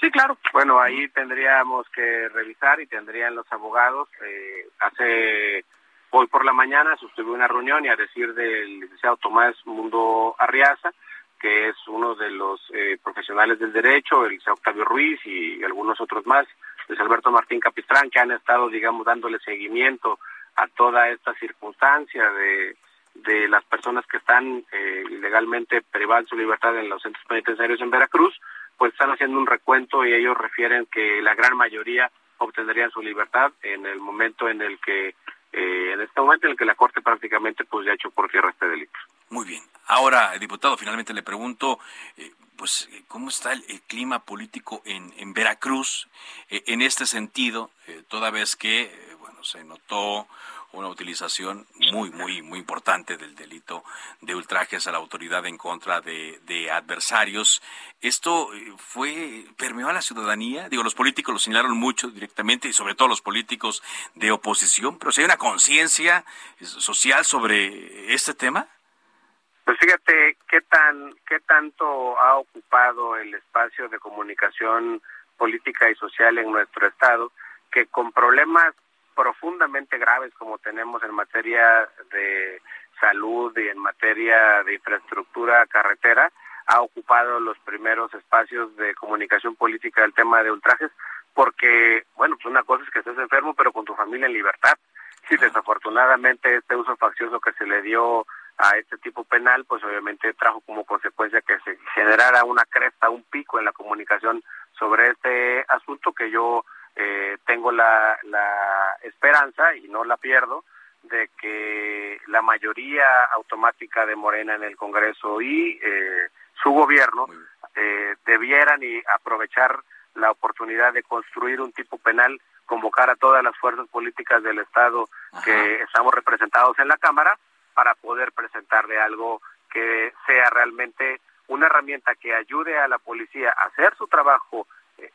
Sí, claro. Bueno, ahí tendríamos que revisar y tendrían los abogados. Eh, hace hoy por la mañana sostuve una reunión y a decir del licenciado Tomás Mundo Arriaza, que es uno de los eh, profesionales del derecho, el licenciado Octavio Ruiz y algunos otros más, Luis Alberto Martín Capistrán, que han estado, digamos, dándole seguimiento a toda esta circunstancia de de las personas que están eh, ilegalmente privadas de su libertad en los centros penitenciarios en Veracruz, pues están haciendo un recuento y ellos refieren que la gran mayoría obtendrían su libertad en el momento en el que, eh, en este momento en el que la Corte prácticamente pues ya ha hecho por tierra este delito. Muy bien. Ahora, diputado, finalmente le pregunto, eh, pues, ¿cómo está el, clima político en, en Veracruz en este sentido, toda vez que, bueno, se notó una utilización muy, muy, muy importante del delito de ultrajes a la autoridad en contra de, adversarios. Esto eh, fue, permeó a la ciudadanía. Digo, los políticos lo señalaron mucho directamente y sobre todo los políticos de oposición, pero si hay una conciencia social sobre este tema. Pues fíjate qué tan, qué tanto ha ocupado el espacio de comunicación política y social en nuestro estado, que con problemas profundamente graves como tenemos en materia de salud y en materia de infraestructura carretera, ha ocupado los primeros espacios de comunicación política del tema de ultrajes, porque, bueno, pues una cosa es que estés enfermo, pero con tu familia en libertad. Si desafortunadamente este uso faccioso que se le dio a este tipo penal, pues obviamente trajo como consecuencia que se generara una cresta, un pico en la comunicación sobre este asunto que yo eh, tengo la, la esperanza y no la pierdo de que la mayoría automática de Morena en el Congreso y eh, su gobierno eh, debieran y aprovechar la oportunidad de construir un tipo penal, convocar a todas las fuerzas políticas del Estado que estamos representados en la Cámara para poder presentarle algo que sea realmente una herramienta que ayude a la policía a hacer su trabajo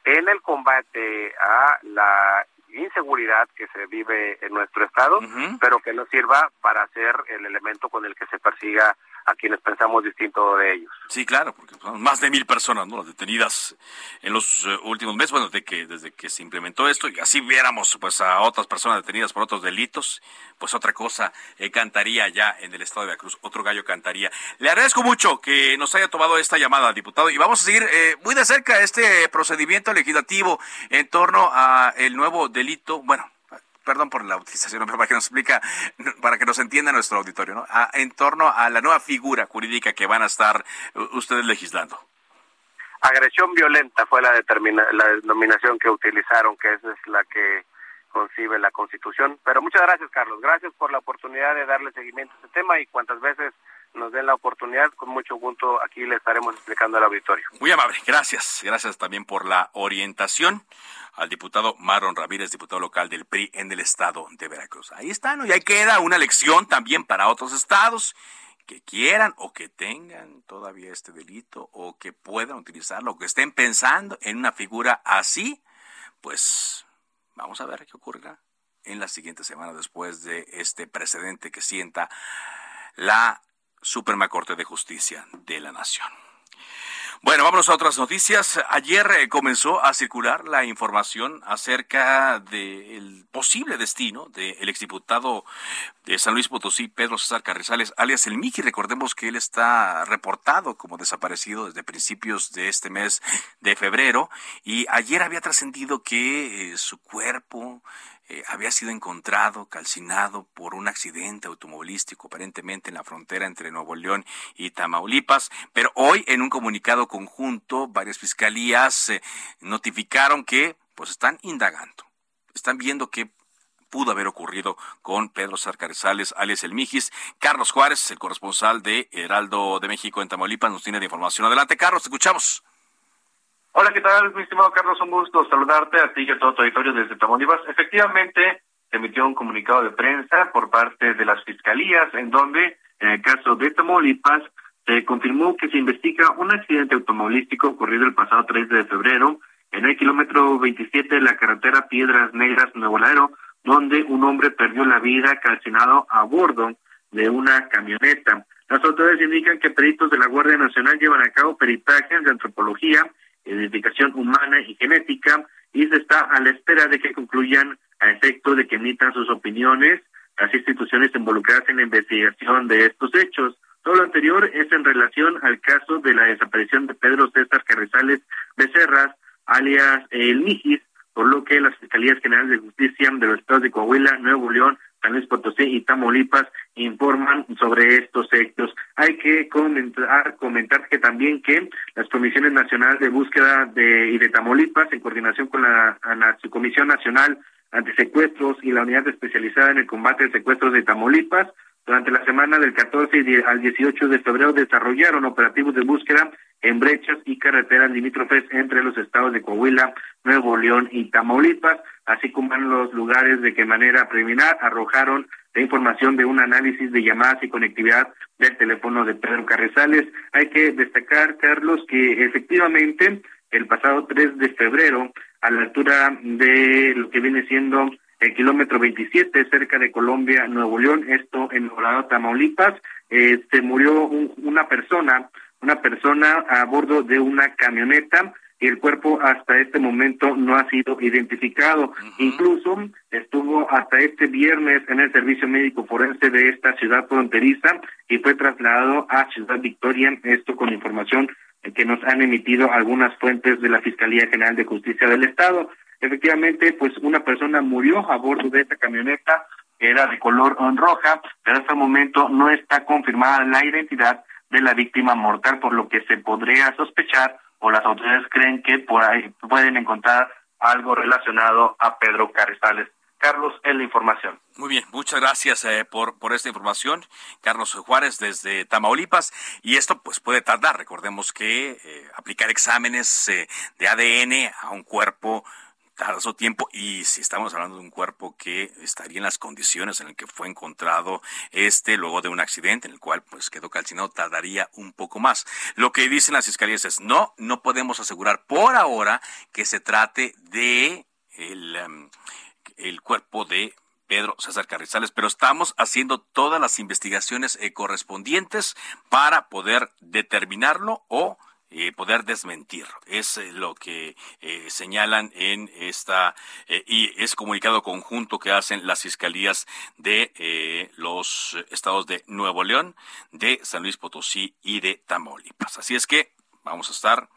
en el combate a la inseguridad que se vive en nuestro estado, pero que no sirva para ser el elemento con el que se persiga a quienes pensamos distinto de ellos. Sí, claro, porque son más de mil personas ¿no? detenidas en los eh, últimos meses, bueno, desde que, desde que se implementó esto, y así viéramos pues a otras personas detenidas por otros delitos, pues otra cosa eh, cantaría ya en el estado de Veracruz, otro gallo cantaría. Le agradezco mucho que nos haya tomado esta llamada, diputado, y vamos a seguir eh, muy de cerca este procedimiento legislativo en torno a el nuevo delito, bueno, perdón por la utilización, pero para que nos explica, para que nos entienda nuestro auditorio, ¿no? en torno a la nueva figura jurídica que van a estar ustedes legislando. Agresión violenta fue la, la denominación que utilizaron, que esa es la que concibe la Constitución. Pero muchas gracias, Carlos. Gracias por la oportunidad de darle seguimiento a este tema y cuantas veces nos den la oportunidad, con mucho gusto aquí le estaremos explicando al auditorio. Muy amable, gracias. Gracias también por la orientación al diputado Marlon Ramírez, diputado local del PRI en el estado de Veracruz. Ahí está, ¿no? Y ahí queda una lección también para otros estados que quieran o que tengan todavía este delito o que puedan utilizarlo o que estén pensando en una figura así, pues vamos a ver qué ocurrirá en la siguiente semana después de este precedente que sienta la Suprema Corte de Justicia de la Nación. Bueno, vamos a otras noticias. Ayer eh, comenzó a circular la información acerca del posible destino del exdiputado de San Luis Potosí, Pedro César Carrizales, alias El Miji. Recordemos que él está reportado como desaparecido desde principios de este mes de febrero y ayer había trascendido que eh, su cuerpo eh, había sido encontrado calcinado por un accidente automovilístico aparentemente en la frontera entre Nuevo León y Tamaulipas, pero hoy en un comunicado conjunto varias fiscalías eh, notificaron que pues están indagando, están viendo qué pudo haber ocurrido con Pedro Sarcarizales, alias El Mijis. Carlos Juárez, el corresponsal de Heraldo de México en Tamaulipas, nos tiene de información. Adelante, Carlos, te escuchamos. Hola, ¿qué tal, mi estimado Carlos? Un gusto saludarte a ti y a todo tu auditorio desde Tamaulipas. Efectivamente, se emitió un comunicado de prensa por parte de las fiscalías en donde, en el caso de Tamaulipas, se confirmó que se investiga un accidente automovilístico ocurrido el pasado 3 de febrero en el kilómetro 27 de la carretera Piedras Negras Nuevo Laredo, donde un hombre perdió la vida calcinado a bordo de una camioneta. Las autoridades indican que peritos de la Guardia Nacional llevan a cabo peritajes de antropología identificación humana y genética y se está a la espera de que concluyan a efecto de que emitan sus opiniones las instituciones involucradas en la investigación de estos hechos. Todo lo anterior es en relación al caso de la desaparición de Pedro César Carrizales Becerras, alias El Mijis, por lo que las Fiscalías Generales de Justicia de los Estados de Coahuila, Nuevo León, San Luis Potosí y Tamaulipas informan sobre estos hechos. Hay que comentar, comentar que también que las comisiones nacionales de búsqueda de y de Tamaulipas, en coordinación con la, la Comisión Nacional Antisecuestros y la Unidad Especializada en el Combate de Secuestros de Tamaulipas, durante la semana del 14 al 18 de febrero desarrollaron operativos de búsqueda en brechas y carreteras limítrofes entre los estados de Coahuila, Nuevo León y Tamaulipas, así como en los lugares de que manera preliminar arrojaron la información de un análisis de llamadas y conectividad del teléfono de Pedro Carrizales. Hay que destacar, Carlos, que efectivamente el pasado 3 de febrero, a la altura de lo que viene siendo el kilómetro 27 cerca de Colombia, Nuevo León, esto en Dorado, Tamaulipas, eh, se murió una persona, una persona a bordo de una camioneta y el cuerpo hasta este momento no ha sido identificado. Incluso estuvo hasta este viernes en el servicio médico forense de esta ciudad fronteriza y fue trasladado a Ciudad Victoria, esto con información que nos han emitido algunas fuentes de la Fiscalía General de Justicia del Estado. Efectivamente, pues una persona murió a bordo de esta camioneta, era de color roja, pero hasta el momento no está confirmada la identidad de la víctima mortal, por lo que se podría sospechar o las autoridades creen que pueden encontrar algo relacionado a Pedro Carrizales. Carlos, es la información. Muy bien, muchas gracias eh, por, por esta información. Carlos Juárez desde Tamaulipas. Y esto pues puede tardar. Recordemos que eh, aplicar exámenes eh, de ADN a un cuerpo tarda su tiempo y si estamos hablando de un cuerpo que estaría en las condiciones en las que fue encontrado este luego de un accidente en el cual pues quedó calcinado tardaría un poco más. Lo que dicen las fiscalías es no, no podemos asegurar por ahora que se trate de el, em, el cuerpo de Pedro César Carrizales, pero estamos haciendo todas las investigaciones eh, correspondientes para poder determinarlo o eh, poder desmentir. Es eh, lo que señalan en esta y es comunicado conjunto que hacen las fiscalías de los estados de Nuevo León, de San Luis Potosí y de Tamaulipas. Así es que vamos a estar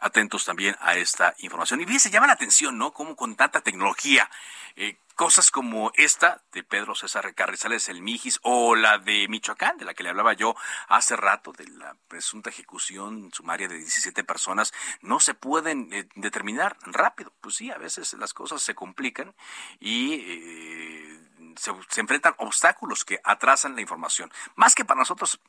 atentos también a esta información. Y bien, se llama la atención, ¿no? Como con tanta tecnología, eh, cosas como esta de Pedro César Carrizales, el Mijis, o la de Michoacán, de la que le hablaba yo hace rato, de la presunta ejecución sumaria de 17 personas, no se pueden eh, determinar rápido. Pues sí, a veces las cosas se complican y... Eh, se, enfrentan obstáculos que atrasan la información. Más que para nosotros,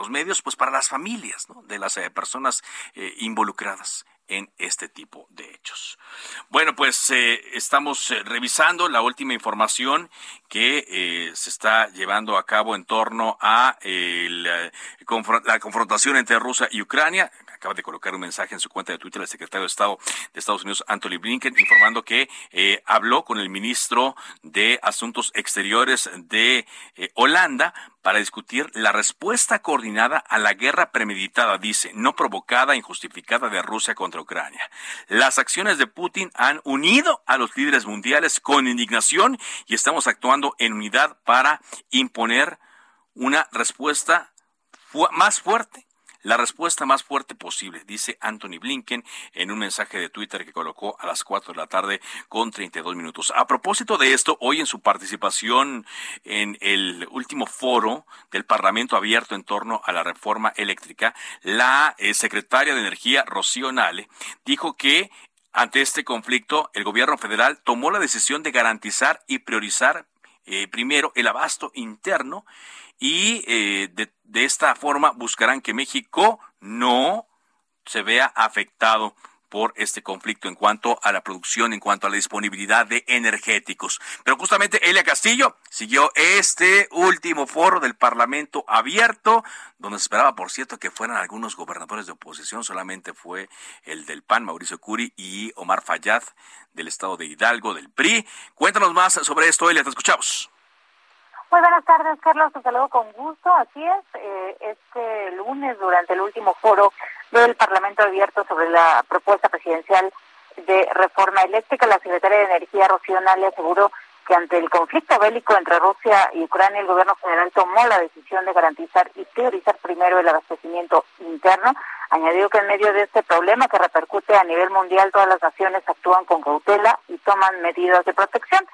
los medios, pues para las familias de las eh, personas eh, involucradas en este tipo de hechos. Bueno, pues eh, estamos revisando la última información que se está llevando a cabo en torno a la confrontación entre Rusia y Ucrania acaba de colocar un mensaje en su cuenta de Twitter el secretario de Estado de Estados Unidos, Anthony Blinken, informando que eh, habló con el ministro de Asuntos Exteriores de eh, Holanda para discutir la respuesta coordinada a la guerra premeditada, dice, no provocada, injustificada de Rusia contra Ucrania. Las acciones de Putin han unido a los líderes mundiales con indignación y estamos actuando en unidad para imponer una respuesta más fuerte la respuesta más fuerte posible, dice Anthony Blinken en un mensaje de Twitter que colocó a las 4 de la tarde con 32 minutos. A propósito de esto, hoy en su participación en el último foro del Parlamento abierto en torno a la reforma eléctrica, la eh, secretaria de Energía, Rocío Nale, dijo que ante este conflicto, el gobierno federal tomó la decisión de garantizar y priorizar eh, primero el abasto interno y eh, de, esta forma buscarán que México no se vea afectado por este conflicto en cuanto a la producción, en cuanto a la disponibilidad de energéticos. Pero justamente Elia Castillo siguió este último foro del Parlamento abierto, donde se esperaba, por cierto, que fueran algunos gobernadores de oposición, solamente fue el del PAN, Mauricio Curi, y Omar Fayad, del estado de Hidalgo, del PRI. Cuéntanos más sobre esto, Elia, te escuchamos. Muy buenas tardes, Carlos. Te saludo con gusto. Así es, eh, este lunes, durante el último foro del Parlamento Abierto sobre la propuesta presidencial de reforma eléctrica, la secretaria de Energía, Rocío le aseguró que ante el conflicto bélico entre Rusia y Ucrania, el gobierno federal tomó la decisión de garantizar y priorizar primero el abastecimiento interno. Añadió que en medio de este problema que repercute a nivel mundial, todas las naciones actúan con cautela y toman medidas de protección.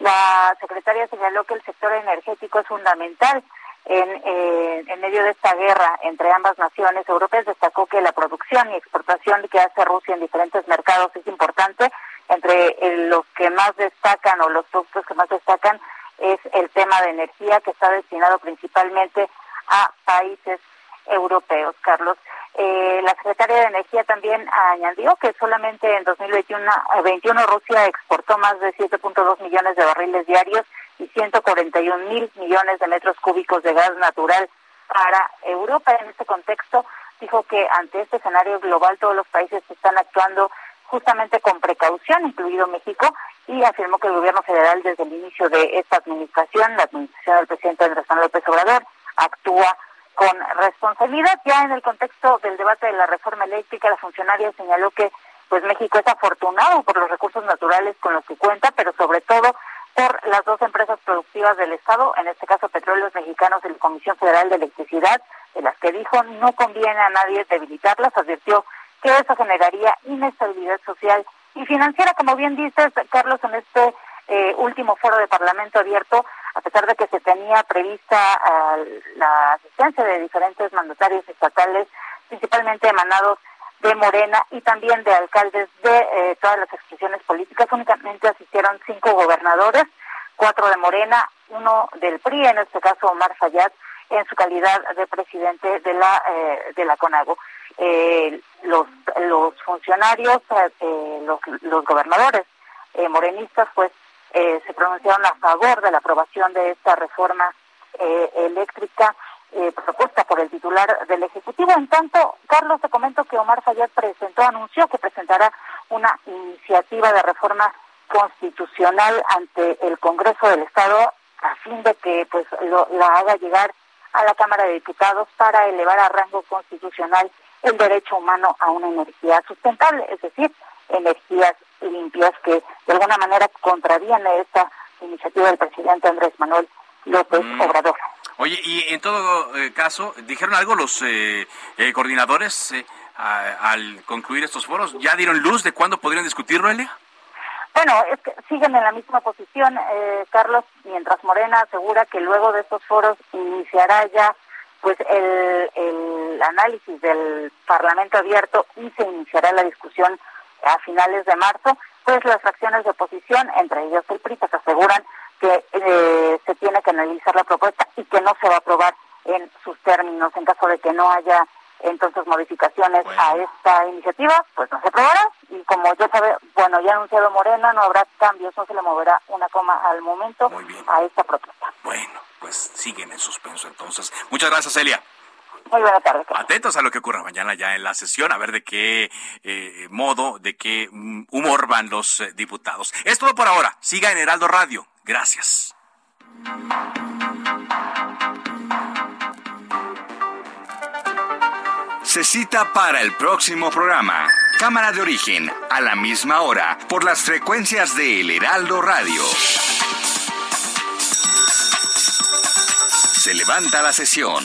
La secretaria señaló que el sector energético es fundamental en, eh, en medio de esta guerra entre ambas naciones europeas. Destacó que la producción y exportación que hace Rusia en diferentes mercados es importante. Entre eh, los que más destacan o los productos que más destacan es el tema de energía que está destinado principalmente a países europeos, Carlos. Eh, la secretaria de Energía también añadió que solamente en 2021 21 Rusia exportó más de 7.2 millones de barriles diarios y 141 mil millones de metros cúbicos de gas natural para Europa. En este contexto, dijo que ante este escenario global todos los países están actuando justamente con precaución, incluido México, y afirmó que el gobierno federal desde el inicio de esta administración, la administración del presidente Andrés Manuel López Obrador, actúa con responsabilidad. Ya en el contexto del debate de la reforma eléctrica, la funcionaria señaló que pues México es afortunado por los recursos naturales con los que cuenta, pero sobre todo por las dos empresas productivas del Estado, en este caso Petróleos Mexicanos y la Comisión Federal de Electricidad, de las que dijo no conviene a nadie debilitarlas, advirtió que eso generaría inestabilidad social y financiera, como bien dices, Carlos, en este eh, último foro de Parlamento abierto, a pesar de que se tenía prevista la asistencia de diferentes mandatarios estatales, principalmente emanados de Morena y también de alcaldes de eh, todas las expresiones políticas. Únicamente asistieron cinco gobernadores, cuatro de Morena, uno del PRI, en este caso Omar Fayad, en su calidad de presidente de la eh, de la CONAGO. Eh, los los funcionarios, los, los gobernadores morenistas, pues se pronunciaron a favor de la aprobación de esta reforma eléctrica eh, propuesta por el titular del Ejecutivo. En tanto, Carlos, te comento que Omar Fayad presentó, anunció que presentará una iniciativa de reforma constitucional ante el Congreso del Estado a fin de que pues la haga llegar a la Cámara de Diputados para elevar a rango constitucional el derecho humano a una energía sustentable, es decir, energías limpias que de alguna manera contraviene esta iniciativa del presidente Andrés Manuel López mm. Obrador. Oye, y en todo eh, caso, ¿dijeron algo los eh, eh, coordinadores al concluir estos foros? ¿Ya dieron luz de cuándo podrían discutirlo, Elia? Bueno, es que siguen en la misma posición, Carlos, mientras Morena asegura que luego de estos foros iniciará ya pues el, el análisis del Parlamento abierto y se iniciará la discusión a finales de marzo, pues las fracciones de oposición, entre ellos el PRI, pues aseguran que eh, se tiene que analizar la propuesta y que no se va a aprobar en sus términos. En caso de que no haya entonces modificaciones a esta iniciativa, pues no se aprobará. Y como ya sabe, bueno, ya ha anunciado Morena, no habrá cambios, no se le moverá una coma al momento a esta propuesta. Bueno, pues siguen en suspenso entonces. Muchas gracias, Elia. Muy buena tarde. Atentos a lo que ocurra mañana ya en la sesión, a ver de qué eh, modo, de qué mm, humor van los eh, diputados. Es todo por ahora. Siga en Heraldo Radio. Gracias. Se cita para el próximo programa. Cámara de origen, a la misma hora, por las frecuencias de El Heraldo Radio. Se levanta la sesión.